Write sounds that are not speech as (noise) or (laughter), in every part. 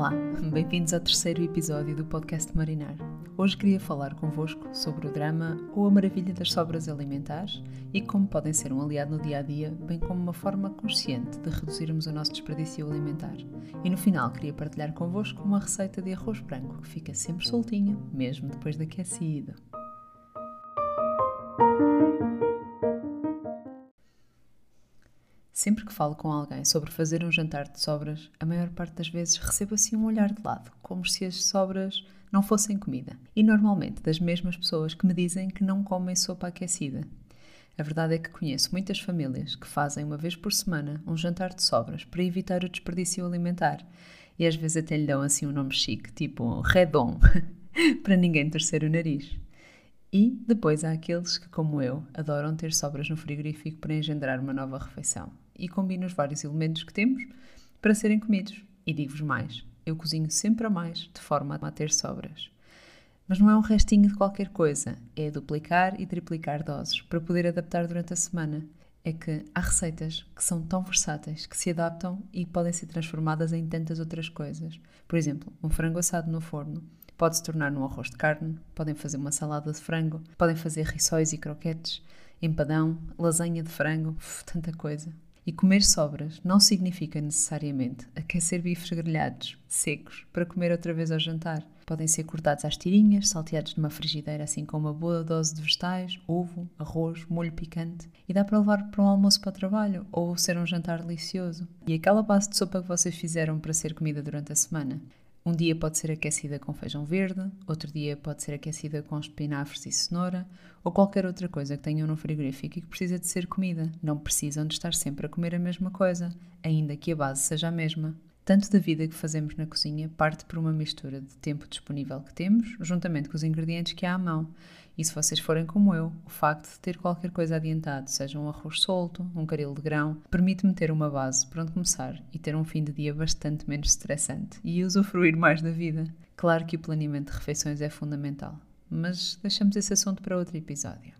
Olá, (laughs) bem-vindos ao terceiro episódio do podcast Marinar. Hoje queria falar convosco sobre o drama ou a maravilha das sobras alimentares e como podem ser um aliado no dia a dia, bem como uma forma consciente de reduzirmos o nosso desperdício alimentar. E no final queria partilhar convosco uma receita de arroz branco que fica sempre soltinho, mesmo depois de aquecido. Sempre que falo com alguém sobre fazer um jantar de sobras, a maior parte das vezes recebo assim um olhar de lado, como se as sobras não fossem comida. E normalmente das mesmas pessoas que me dizem que não comem sopa aquecida. A verdade é que conheço muitas famílias que fazem uma vez por semana um jantar de sobras para evitar o desperdício alimentar. E às vezes até lhe dão assim um nome chique, tipo redon, (laughs) para ninguém torcer o nariz. E depois há aqueles que, como eu, adoram ter sobras no frigorífico para engendrar uma nova refeição e combino os vários elementos que temos para serem comidos. E digo-vos mais: eu cozinho sempre a mais, de forma a ter sobras. Mas não é um restinho de qualquer coisa, é duplicar e triplicar doses para poder adaptar durante a semana. É que há receitas que são tão versáteis que se adaptam e podem ser transformadas em tantas outras coisas. Por exemplo, um frango assado no forno pode se tornar num arroz de carne, podem fazer uma salada de frango, podem fazer rissóis e croquetes, empadão, lasanha de frango, (laughs) tanta coisa. E comer sobras não significa necessariamente aquecer bifes grelhados, secos, para comer outra vez ao jantar. Podem ser cortados às tirinhas, salteados numa frigideira, assim com uma boa dose de vegetais, ovo, arroz, molho picante. E dá para levar para um almoço para o trabalho ou ser um jantar delicioso. E aquela base de sopa que vocês fizeram para ser comida durante a semana. Um dia pode ser aquecida com feijão verde, outro dia pode ser aquecida com espinafres e cenoura, ou qualquer outra coisa que tenham no frigorífico e que precisa de ser comida. Não precisam de estar sempre a comer a mesma coisa, ainda que a base seja a mesma. Tanto da vida que fazemos na cozinha parte por uma mistura de tempo disponível que temos, juntamente com os ingredientes que há à mão. E se vocês forem como eu, o facto de ter qualquer coisa adiantado, seja um arroz solto, um caril de grão, permite-me ter uma base para onde começar e ter um fim de dia bastante menos estressante e usufruir mais da vida. Claro que o planeamento de refeições é fundamental, mas deixamos esse assunto para outro episódio.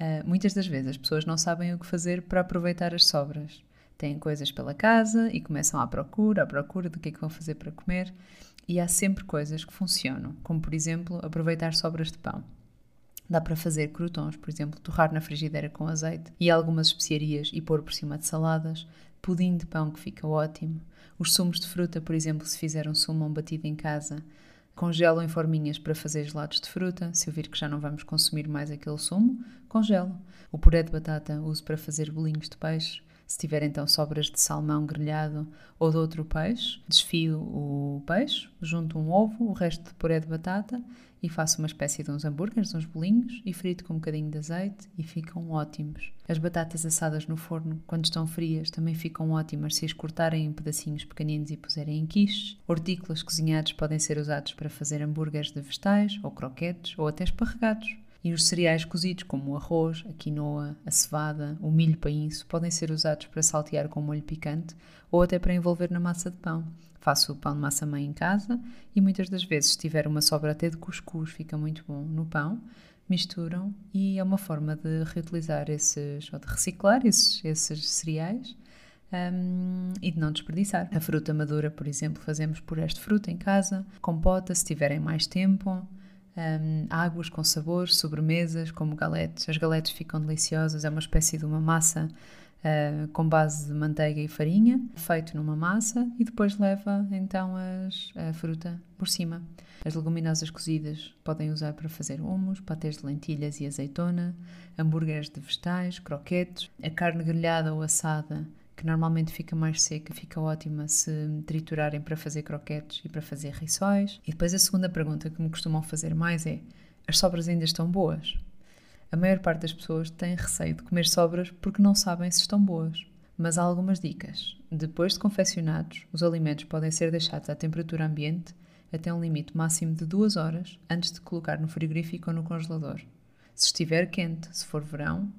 Uh, muitas das vezes as pessoas não sabem o que fazer para aproveitar as sobras. Têm coisas pela casa e começam à procura, à procura do que é que vão fazer para comer, e há sempre coisas que funcionam, como por exemplo aproveitar sobras de pão. Dá para fazer croutons, por exemplo, torrar na frigideira com azeite e algumas especiarias e pôr por cima de saladas, pudim de pão que fica ótimo, os sumos de fruta, por exemplo, se fizer um sumo batido em casa, congelo em forminhas para fazer gelados de fruta, se eu vir que já não vamos consumir mais aquele sumo, congelo. O puré de batata uso para fazer bolinhos de peixe, se tiver então sobras de salmão grelhado ou de outro peixe, desfio o peixe, junto um ovo, o resto de puré de batata e faço uma espécie de uns hambúrgueres, uns bolinhos e frito com um bocadinho de azeite e ficam ótimos. As batatas assadas no forno, quando estão frias, também ficam ótimas se as cortarem em pedacinhos pequeninos e puserem em quiches. Hortícolas cozinhados podem ser usados para fazer hambúrgueres de vegetais ou croquetes ou até esparregados. E os cereais cozidos, como o arroz, a quinoa, a cevada, o milho painço, podem ser usados para saltear com molho picante ou até para envolver na massa de pão. Faço o pão de massa mãe em casa e muitas das vezes, se tiver uma sobra até de cuscuz, fica muito bom no pão. Misturam e é uma forma de reutilizar esses, ou de reciclar esses, esses cereais um, e de não desperdiçar. A fruta madura, por exemplo, fazemos por este fruta em casa, compota, se tiverem mais tempo um, águas com sabor, sobremesas como galetes. As galetes ficam deliciosas, é uma espécie de uma massa uh, com base de manteiga e farinha, feito numa massa e depois leva então as, a fruta por cima. As leguminosas cozidas podem usar para fazer hummus, patês de lentilhas e azeitona, hambúrgueres de vegetais, croquetes, a carne grelhada ou assada que normalmente fica mais seca, fica ótima se triturarem para fazer croquetes e para fazer rissóis. E depois a segunda pergunta que me costumam fazer mais é: as sobras ainda estão boas? A maior parte das pessoas tem receio de comer sobras porque não sabem se estão boas. Mas há algumas dicas. Depois de confeccionados, os alimentos podem ser deixados à temperatura ambiente até um limite máximo de 2 horas antes de colocar no frigorífico ou no congelador. Se estiver quente, se for verão,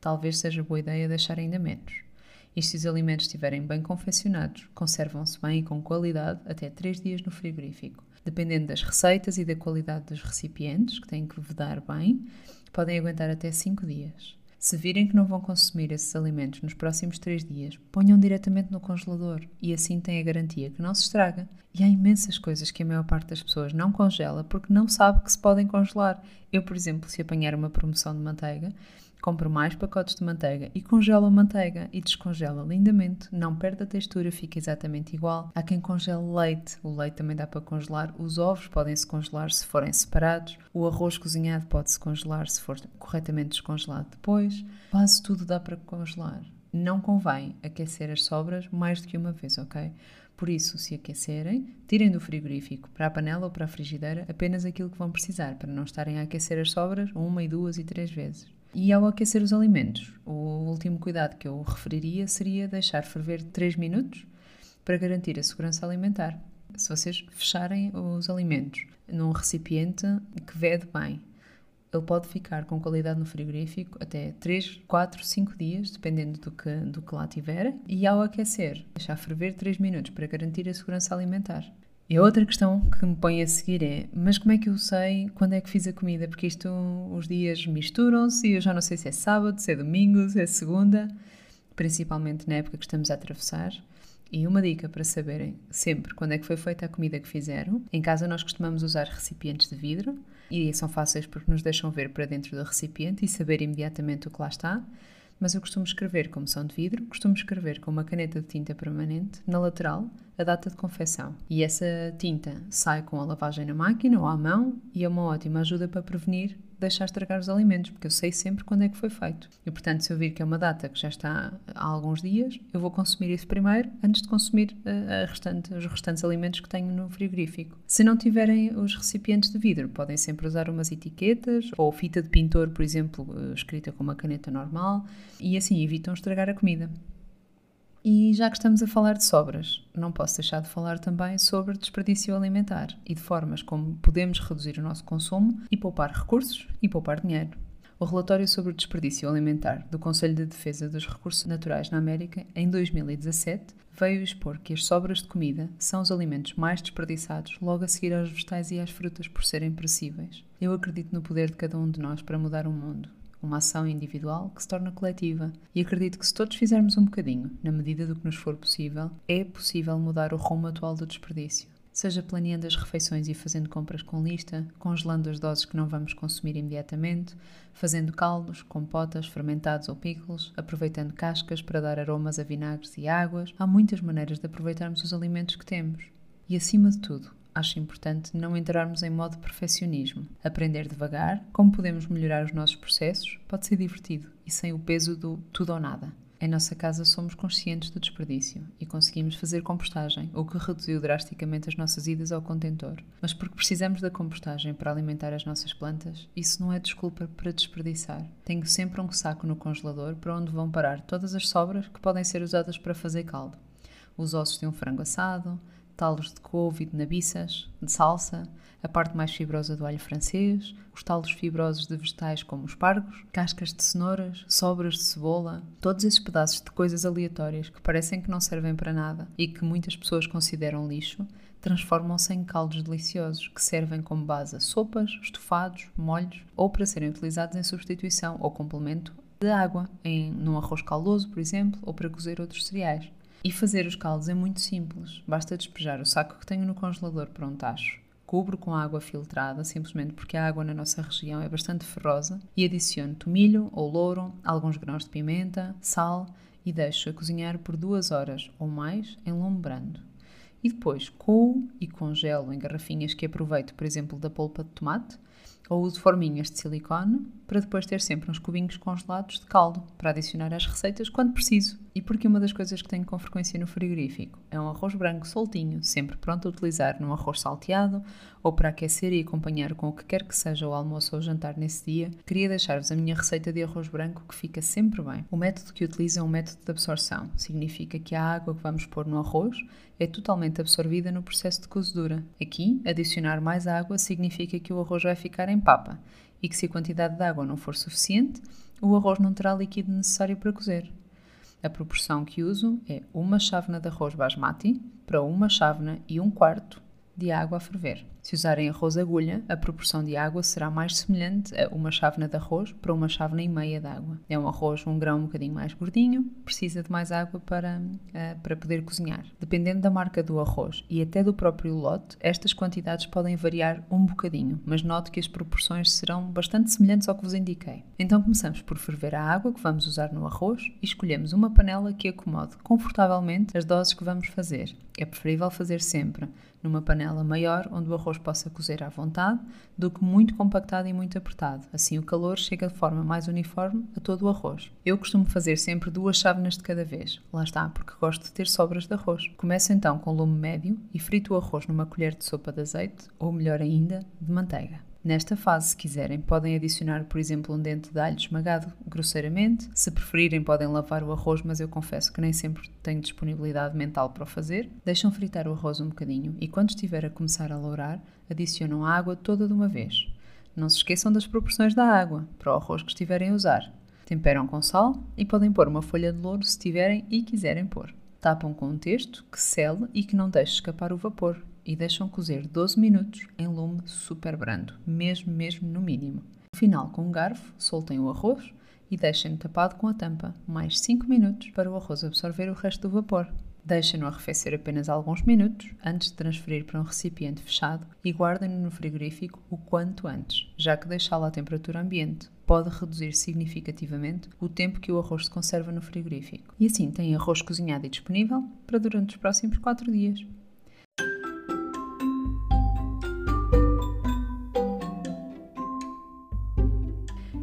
talvez seja boa ideia deixar ainda menos. E se os alimentos estiverem bem confeccionados, conservam-se bem e com qualidade até 3 dias no frigorífico. Dependendo das receitas e da qualidade dos recipientes, que têm que vedar bem, podem aguentar até 5 dias. Se virem que não vão consumir esses alimentos nos próximos 3 dias, ponham diretamente no congelador e assim têm a garantia que não se estraga. E há imensas coisas que a maior parte das pessoas não congela porque não sabe que se podem congelar. Eu, por exemplo, se apanhar uma promoção de manteiga, Compro mais pacotes de manteiga e congelo a manteiga e descongela lindamente, não perde a textura, fica exatamente igual. Há quem congele leite, o leite também dá para congelar, os ovos podem-se congelar se forem separados, o arroz cozinhado pode-se congelar se for corretamente descongelado depois, quase tudo dá para congelar. Não convém aquecer as sobras mais do que uma vez, ok? Por isso, se aquecerem, tirem do frigorífico para a panela ou para a frigideira apenas aquilo que vão precisar, para não estarem a aquecer as sobras uma e duas e três vezes. E ao aquecer os alimentos, o último cuidado que eu referiria seria deixar ferver 3 minutos para garantir a segurança alimentar. Se vocês fecharem os alimentos num recipiente que vede bem, ele pode ficar com qualidade no frigorífico até 3, 4, 5 dias, dependendo do que, do que lá tiver. E ao aquecer, deixar ferver 3 minutos para garantir a segurança alimentar. E a outra questão que me põe a seguir é: mas como é que eu sei quando é que fiz a comida? Porque isto, os dias misturam-se e eu já não sei se é sábado, se é domingo, se é segunda, principalmente na época que estamos a atravessar. E uma dica para saberem sempre quando é que foi feita a comida que fizeram. Em casa nós costumamos usar recipientes de vidro e são fáceis porque nos deixam ver para dentro do recipiente e saber imediatamente o que lá está mas eu costumo escrever, como são de vidro, costumo escrever com uma caneta de tinta permanente na lateral a data de confecção. E essa tinta sai com a lavagem na máquina ou à mão e é uma ótima ajuda para prevenir deixar estragar os alimentos, porque eu sei sempre quando é que foi feito. E portanto, se eu vir que é uma data que já está há alguns dias, eu vou consumir isso primeiro antes de consumir a, a restante, os restantes alimentos que tenho no frigorífico. Se não tiverem os recipientes de vidro, podem sempre usar umas etiquetas ou fita de pintor, por exemplo, eh, escrita com uma caneta normal, e assim evitam estragar a comida. E já que estamos a falar de sobras, não posso deixar de falar também sobre desperdício alimentar e de formas como podemos reduzir o nosso consumo e poupar recursos e poupar dinheiro. O relatório sobre o desperdício alimentar do Conselho de Defesa dos Recursos Naturais na América, em 2017, veio expor que as sobras de comida são os alimentos mais desperdiçados logo a seguir aos vegetais e às frutas por serem perecíveis. Eu acredito no poder de cada um de nós para mudar o mundo uma ação individual que se torna coletiva. E acredito que se todos fizermos um bocadinho, na medida do que nos for possível, é possível mudar o rumo atual do desperdício. Seja planeando as refeições e fazendo compras com lista, congelando as doses que não vamos consumir imediatamente, fazendo caldos, compotas, fermentados ou pickles, aproveitando cascas para dar aromas a vinagres e águas, há muitas maneiras de aproveitarmos os alimentos que temos. E acima de tudo, acho importante não entrarmos em modo perfeccionismo. Aprender devagar, como podemos melhorar os nossos processos, pode ser divertido e sem o peso do tudo ou nada. Em nossa casa somos conscientes do desperdício e conseguimos fazer compostagem, o que reduziu drasticamente as nossas idas ao contentor. Mas porque precisamos da compostagem para alimentar as nossas plantas, isso não é desculpa para desperdiçar. Tenho sempre um saco no congelador para onde vão parar todas as sobras que podem ser usadas para fazer caldo. Os ossos de um frango assado, talos de couve e de nabiças, de salsa, a parte mais fibrosa do alho francês, os talos fibrosos de vegetais como os pargos, cascas de cenouras, sobras de cebola, todos esses pedaços de coisas aleatórias que parecem que não servem para nada e que muitas pessoas consideram lixo, transformam-se em caldos deliciosos que servem como base a sopas, estofados, molhos ou para serem utilizados em substituição ou complemento de água, em, num arroz caldoso, por exemplo, ou para cozer outros cereais. E fazer os caldos é muito simples. Basta despejar o saco que tenho no congelador para um tacho. Cubro com água filtrada, simplesmente porque a água na nossa região é bastante ferrosa, e adiciono tomilho ou louro, alguns grãos de pimenta, sal e deixo a cozinhar por duas horas ou mais em lombo brando. E depois coo e congelo em garrafinhas que aproveito, por exemplo, da polpa de tomate, ou uso forminhas de silicone para depois ter sempre uns cubinhos congelados de caldo para adicionar às receitas quando preciso. E porque uma das coisas que tenho com frequência no frigorífico é um arroz branco soltinho, sempre pronto a utilizar num arroz salteado ou para aquecer e acompanhar com o que quer que seja o almoço ou jantar nesse dia, queria deixar-vos a minha receita de arroz branco que fica sempre bem. O método que utilizo é um método de absorção. Significa que a água que vamos pôr no arroz é totalmente absorvida no processo de cozedura. Aqui, adicionar mais água significa que o arroz vai ficar em papa e que se a quantidade de água não for suficiente, o arroz não terá líquido necessário para cozer. A proporção que uso é uma chávena de arroz basmati para uma chávena e um quarto de água a ferver. Se usarem arroz agulha, a proporção de água será mais semelhante a uma chávena de arroz para uma chávena e meia de água. É um arroz, um grão um bocadinho mais gordinho, precisa de mais água para, uh, para poder cozinhar. Dependendo da marca do arroz e até do próprio lote, estas quantidades podem variar um bocadinho, mas note que as proporções serão bastante semelhantes ao que vos indiquei. Então começamos por ferver a água que vamos usar no arroz e escolhemos uma panela que acomode confortavelmente as doses que vamos fazer. É preferível fazer sempre numa panela maior onde o arroz possa cozer à vontade do que muito compactado e muito apertado. Assim o calor chega de forma mais uniforme a todo o arroz. Eu costumo fazer sempre duas chávenas de cada vez. Lá está, porque gosto de ter sobras de arroz. Começo então com lume médio e frito o arroz numa colher de sopa de azeite ou melhor ainda, de manteiga. Nesta fase, se quiserem, podem adicionar, por exemplo, um dente de alho esmagado grosseiramente. Se preferirem, podem lavar o arroz, mas eu confesso que nem sempre tenho disponibilidade mental para o fazer. Deixam fritar o arroz um bocadinho e, quando estiver a começar a lourar, adicionam a água toda de uma vez. Não se esqueçam das proporções da água para o arroz que estiverem a usar. Temperam com sal e podem pôr uma folha de louro se tiverem e quiserem pôr. Tapam com um texto que sele e que não deixe escapar o vapor e deixam cozer 12 minutos em lume super brando, mesmo mesmo no mínimo. No final, com um garfo, soltem o arroz e deixem-no tapado com a tampa, mais 5 minutos para o arroz absorver o resto do vapor. Deixem-no arrefecer apenas alguns minutos antes de transferir para um recipiente fechado e guardem-no no frigorífico o quanto antes, já que deixá-lo à temperatura ambiente pode reduzir significativamente o tempo que o arroz se conserva no frigorífico. E assim têm arroz cozinhado e disponível para durante os próximos 4 dias.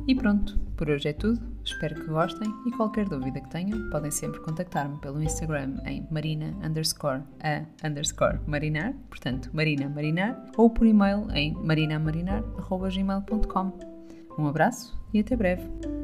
E pronto, por hoje é tudo. Espero que gostem e qualquer dúvida que tenham podem sempre contactar-me pelo Instagram em marina underscore a underscore marinar, portanto marina marinar, ou por e-mail em marinamarinar.gmail.com. Um abraço e até breve!